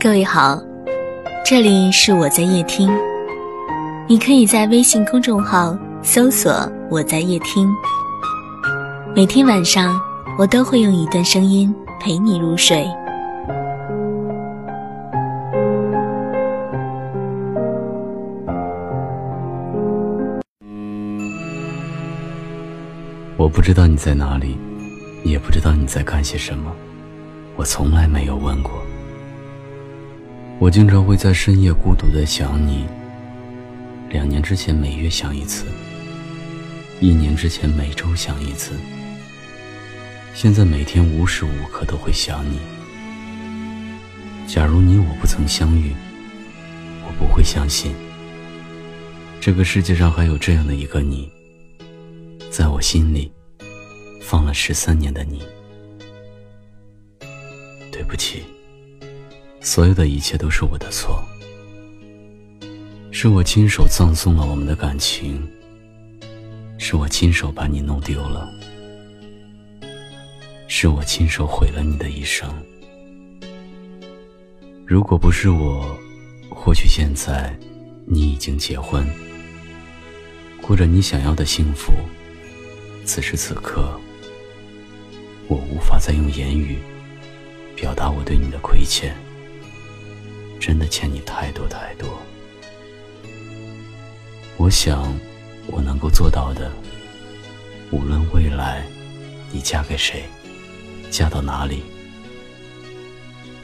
各位好，这里是我在夜听，你可以在微信公众号搜索“我在夜听”，每天晚上我都会用一段声音陪你入睡。我不知道你在哪里，也不知道你在干些什么，我从来没有问过。我经常会在深夜孤独的想你。两年之前每月想一次，一年之前每周想一次，现在每天无时无刻都会想你。假如你我不曾相遇，我不会相信这个世界上还有这样的一个你。在我心里，放了十三年的你。对不起，所有的一切都是我的错，是我亲手葬送了我们的感情，是我亲手把你弄丢了，是我亲手毁了你的一生。如果不是我，或许现在你已经结婚，过着你想要的幸福。此时此刻，我无法再用言语表达我对你的亏欠，真的欠你太多太多。我想，我能够做到的，无论未来你嫁给谁，嫁到哪里，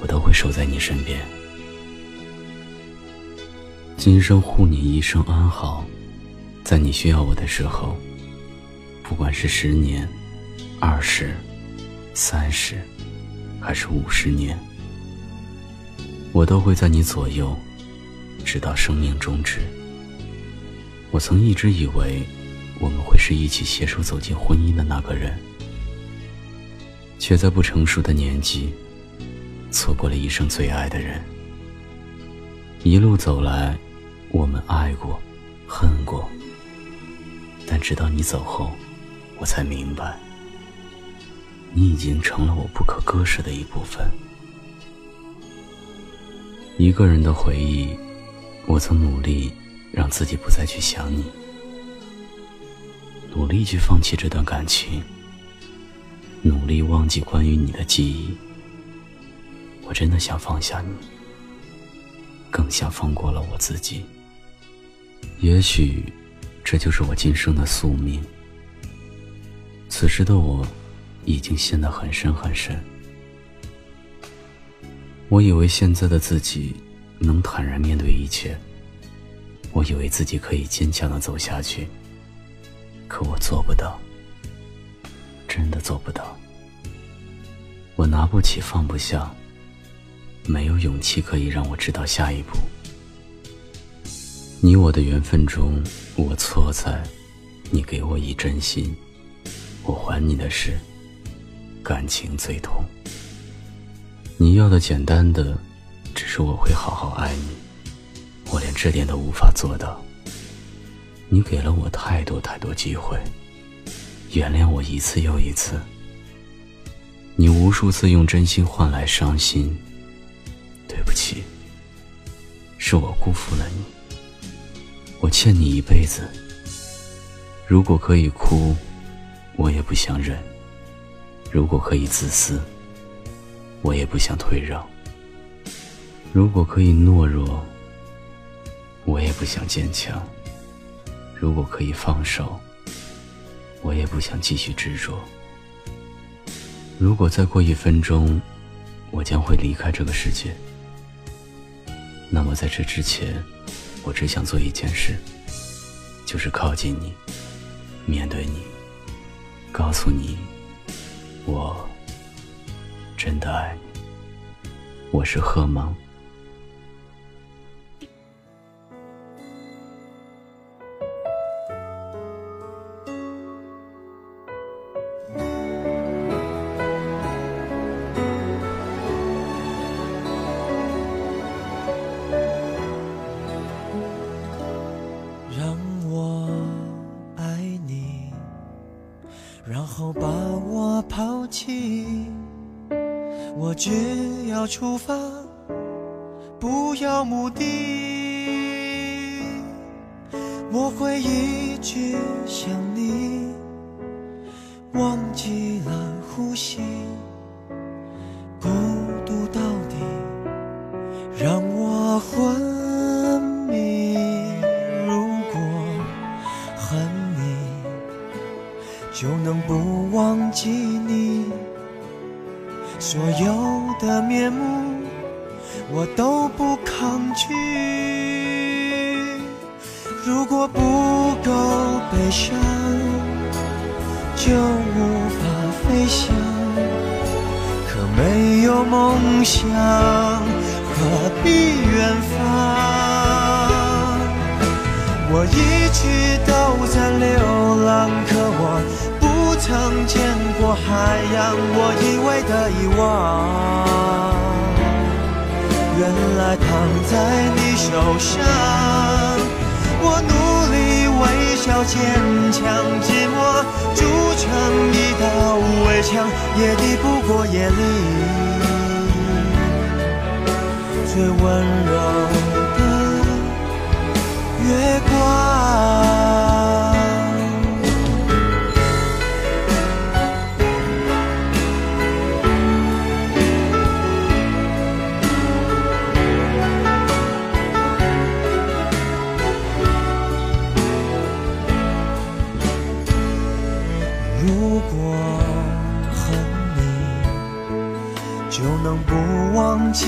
我都会守在你身边，今生护你一生安好，在你需要我的时候。不管是十年、二十、三十，还是五十年，我都会在你左右，直到生命终止。我曾一直以为，我们会是一起携手走进婚姻的那个人，却在不成熟的年纪，错过了一生最爱的人。一路走来，我们爱过，恨过，但直到你走后。我才明白，你已经成了我不可割舍的一部分。一个人的回忆，我曾努力让自己不再去想你，努力去放弃这段感情，努力忘记关于你的记忆。我真的想放下你，更想放过了我自己。也许，这就是我今生的宿命。此时的我，已经陷得很深很深。我以为现在的自己能坦然面对一切，我以为自己可以坚强的走下去。可我做不到，真的做不到。我拿不起，放不下，没有勇气可以让我知道下一步。你我的缘分中，我错在，你给我以真心。我还你的是感情最痛。你要的简单的，只是我会好好爱你。我连这点都无法做到。你给了我太多太多机会，原谅我一次又一次。你无数次用真心换来伤心。对不起，是我辜负了你。我欠你一辈子。如果可以哭。我也不想忍。如果可以自私，我也不想退让。如果可以懦弱，我也不想坚强。如果可以放手，我也不想继续执着。如果再过一分钟，我将会离开这个世界，那么在这之前，我只想做一件事，就是靠近你，面对你。告诉你，我真的爱你。我是贺芒。我只要出发，不要目的，我会一直想你，忘记了呼吸，孤独到底让我昏迷。如果恨你，就能不忘记你，所有的面目。我都不抗拒。如果不够悲伤，就无法飞翔。可没有梦想，何必远方？我一直都在流浪，可我不曾见过海洋。我以的遗忘。原来躺在你手上，我努力微笑坚强，寂寞筑成一道围墙，也抵不过夜里最温柔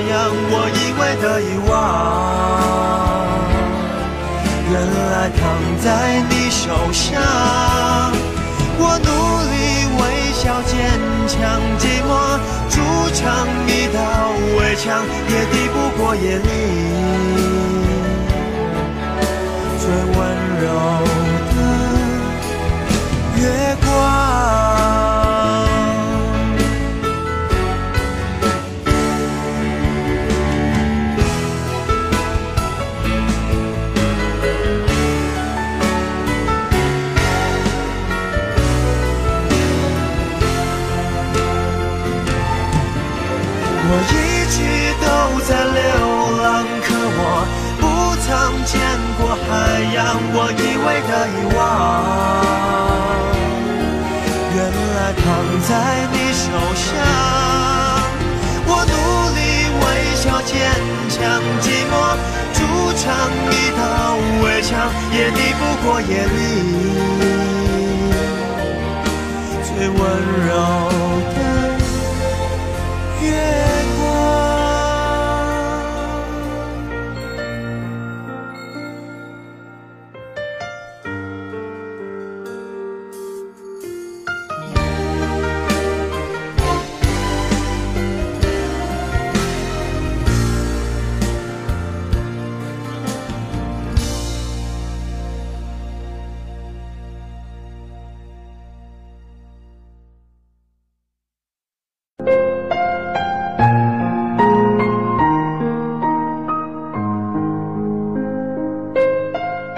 我以为的遗忘，原来躺在你手上。我努力微笑坚强，寂寞筑成一道围墙，也抵不过夜里最温柔的月光。我以为的遗忘，原来躺在你手上。我努力微笑坚强，寂寞筑成一道围墙，也抵不过夜里